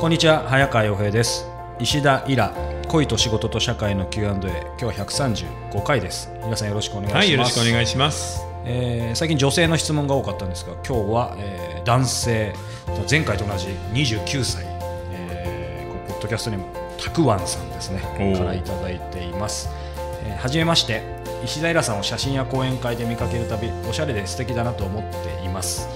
こんにちは早川洋平です。石田イラ恋と仕事と社会の Q&A 今日は135回です。皆さんよろしくお願いします。はい、よろしくお願いします。えー最近女性の質問が多かったんですが今日は、えー男性前回と同じ29歳、えーポッドキャストネームたくわんさんですね。からいただいています、えーはじめまして石平さんを写真や講演会で見かけるたびおしゃれで素敵だなと思っています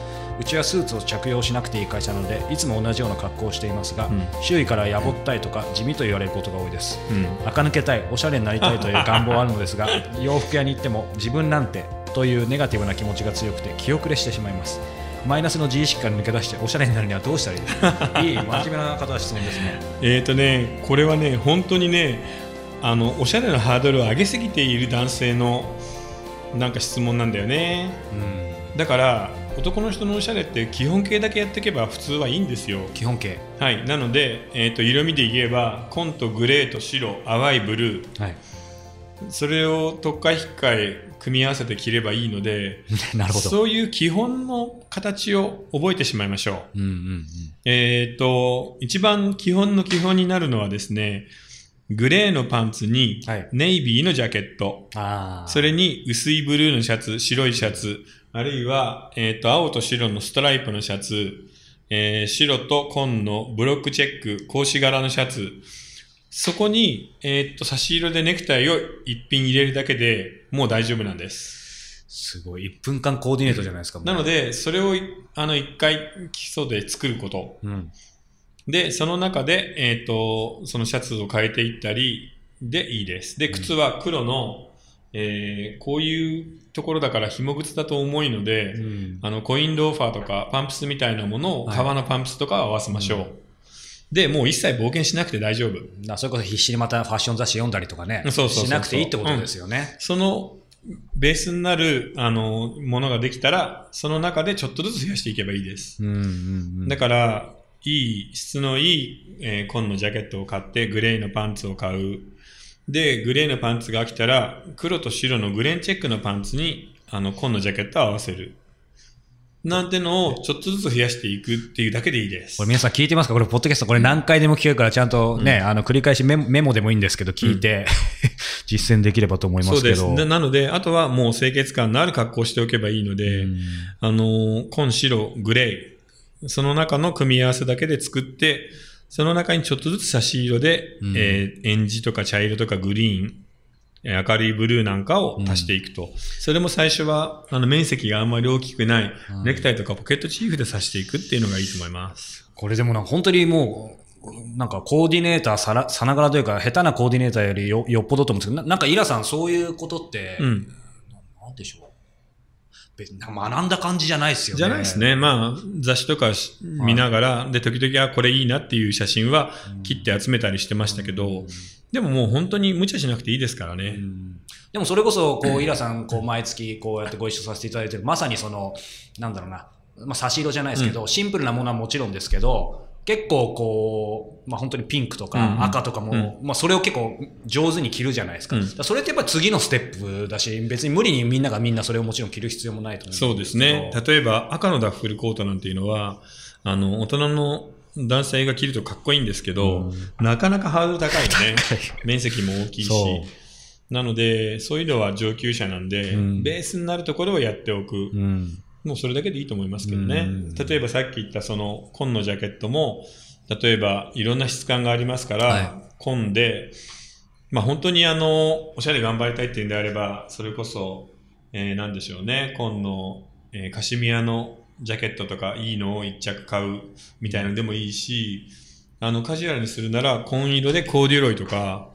うちはスーツを着用しなくていい会社なのでいつも同じような格好をしていますが、ん。周囲からやぼったいとか地味と言われることが多いです。うん、垢抜けたいおしゃれになりたいという願望はあるのですが 洋服屋に行っても自分なんてというネガティブな気持ちが強くて気遅れしてしまいます。マイナスの自意識から抜け出しておしゃれになるにはどうしたらいいですか？いい真面目な方の質問ですね。えっ、とね、これはね、本当にね、あのおしゃれなハードルを上げすぎている男性のなんか質問なんだよね。うん。だから男の人のおしゃれって基本形だけやっていけば普通はいいんですよ。基本形。はい、なので、えー、と色味で言えば紺とグレーと白淡いブルー。はい。それを特化引っかえ組み合わせて着ればいいので なるほど。そういう基本の形を覚えてしまいましょう。うんうんうん。えっ、と、一番基本の基本になるのはですね、グレーのパンツにはい。ネイビーのジャケット、ああそれに薄いブルーのシャツ、白いシャツ、あるいは、えっ、と、青と白のストライプのシャツ、えー白と紺のブロックチェック、格子柄のシャツ、そこに、えっ、と、差し色でネクタイを一品入れるだけでもう大丈夫なんです。すごい。1分間コーディネートじゃないですかなので、それを、あの、一回基礎で作ること。うん。で、その中で、えっ、と、そのシャツを変えていったりでいいです。で、靴は黒の、えーこういうところだから紐靴だと重いので、うんあの、コインローファーとかパンプスみたいなものを、はい革のパンプスとか合わせましょう。で、もう一切冒険しなくて大丈夫。だそれこそ必死にまたファッション雑誌読んだりとかねそうそうしなくていいってことですよね、そのベースになる、あの、ものができたら、その中でちょっとずつ増やしていけばいいです。うんうんうんだから、いい、質のいい、えー紺のジャケットを買って、グレーのパンツを買う。で、グレーのパンツが飽きたら、黒と白のグレーンチェックのパンツに、あの、紺のジャケットを合わせる。なんてのをちょっとずつ増やしていくっていうだけでいいです。これ皆さん聞いてますか？これ、ポッドキャスト、これ何回でも聞けるから、ちゃんとね、あの、繰り返しメモメモでもいいんですけど、聞いて、実践できればと思いまそうです。なので、あとはもう清潔感のある格好をしておけばいいので、うんあの、紺、白、グレー、その中の組み合わせだけで作って、その中にちょっとずつ差し色で、うんえー、エンジとか茶色とかグリーン、えー明るいブルーなんかを足していくと。それも最初は、あの、面積があんまり大きくない、うんネクタイとかポケットチーフで刺していくっていうのがいいと思います。これでもなんか本当にもう、なんかコーディネーターさらさながらというか、下手なコーディネーターよりよよっぽどと思うんですけど、ななんかイラさんそういうことって、うん。なんでしょう？別に学んだ感じじゃないですよね。じゃないです。ね。まあ、雑誌とかし見ながら、で、時々、あ、これいいなっていう写真は切って集めたりしてましたけど、でももう本当に無茶しなくていいですからね。でもそれこそ、こう、イラさん、こう、毎月、こうやってご一緒させていただいてる、まさにその、なんだろうな、まあ、差し色じゃないですけど、シンプルなものはもちろんですけど、結構こう、まあ、本当にピンクとかん赤とかも、まあ、それを結構上手に着るじゃないですか。それってやっぱり次のステップだし、別に無理にみんながみんなそれをもちろん着る必要もないと思そううんですね。例えば赤のダッフルコートなんていうのは、あの、大人の男性が着るとかっこいいんですけど、なかなかハードル高いよね。面積も大きいしそ。なので、そういうのは上級者なんで、うんベースになるところをやっておく。うん。もうそれだけでいいと思いますけどね。うん例えばさっき言ったその紺のジャケットも、例えばいろんな質感がありますから、は紺で、まあ本当にあの、おしゃれ頑張りたいっていうんであれば、それこそ、えー、なんでしょうね、紺の、えーカシミヤのジャケットとかいいのを一着買うみたいなのでもいいし、あの、カジュアルにするなら紺色でコーデュロイとか、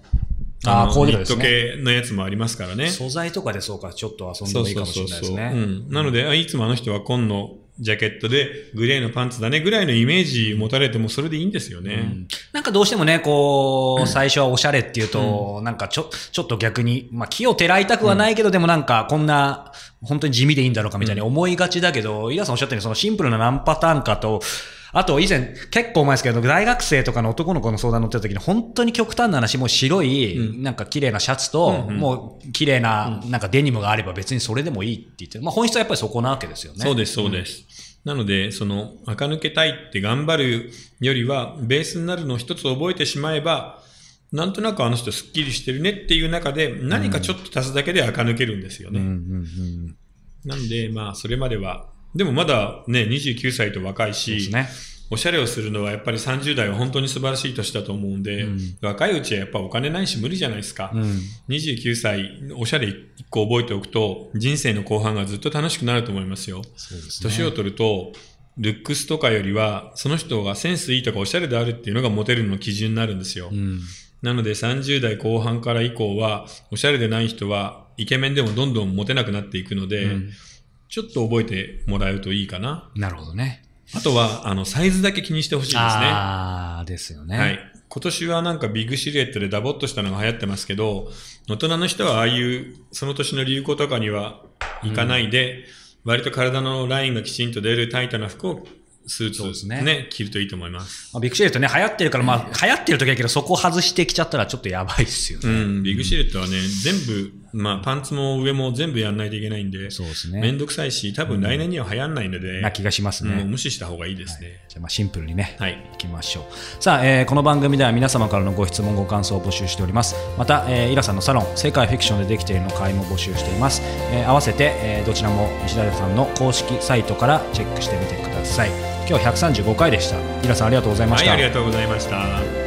あーのコーデュロイですねニット系のやつもありますからね。素材とかでそうか、ちょっと遊んでもいいかもしれないですね。うん。なので、あいつもあの人は紺のジャケットでグレーのパンツだねぐらいのイメージ持たれてもそれでいいんですよね。うんなんかどうしてもね、こう、最初はおしゃれっていうと、なんかちょ、ちょっと逆に、まあ気をてらいたくはないけど、でもなんかこんな、本当に地味でいいんだろうかみたいに思いがちだけど、イラさんおっしゃったようにそのシンプルな何パターンかと、あと以前、結構前ですけど、大学生とかの男の子の相談乗ってた時に、本当に極端な話、もう白い、うんなんか綺麗なシャツと、うんうんもう綺麗な、なんかデニムがあれば別にそれでもいいって言って、まあ本質はやっぱりそこなわけですよね。そうです、そうです。なので、その、垢抜けたいって頑張るよりは、ベースになるのを一つ覚えてしまえば、なんとなくあの人スッキリしてるねっていう中で、何かちょっと足すだけで垢抜けるんですよね。なんで、まあ、それまでは、でもまだね、29歳と若いし、ね。おしゃれをするのはやっぱり30代は本当に素晴らしい年だと思うんで、うん若いうちはやっぱお金ないし無理じゃないですか。うん。29歳、おしゃれ1個覚えておくと、人生の後半がずっと楽しくなると思いますよ。年を取ると、ルックスとかよりは、その人がセンスいいとかおしゃれであるっていうのがモテるの基準になるんですよ。うん。なので30代後半から以降は、おしゃれでない人は、イケメンでもどんどんモテなくなっていくので、うんちょっと覚えてもらうといいかな。なるほどね。あとは、あの、サイズだけ気にしてほしいですね。ああ、ですよね。はい。今年はなんかビッグシルエットでダボっとしたのが流行ってますけど、大人の人はああいう、その年の流行とかにはいかないで、割と体のラインがきちんと出るタイトな服をスーツねね、着るといいと思います。まあ、ビッグシルエットね、流行ってるから、まあ、流行ってる時だけど、そこ外してきちゃったらちょっとやばいっすよね。うん、ビッグシルエットはね、全部、まあパンツも上も全部やんないといけないんで、そうですめんね。どくさいし、多分来年には流行んないので、な気がしますうんもうね。無視した方がいいですね。じゃあ、まあ、シンプルにね。はい。いきましょうさあ、えーこの番組では皆様からのご質問ご感想を募集しておりますまた、えーイラさんのサロン世界フィクションでできているの会も募集しています、えー合わせて、えーどちらも石田さんの公式サイトからチェックしてみてください今日は135回でしたイラさんありがとうございまはい、した、ありがとうございました。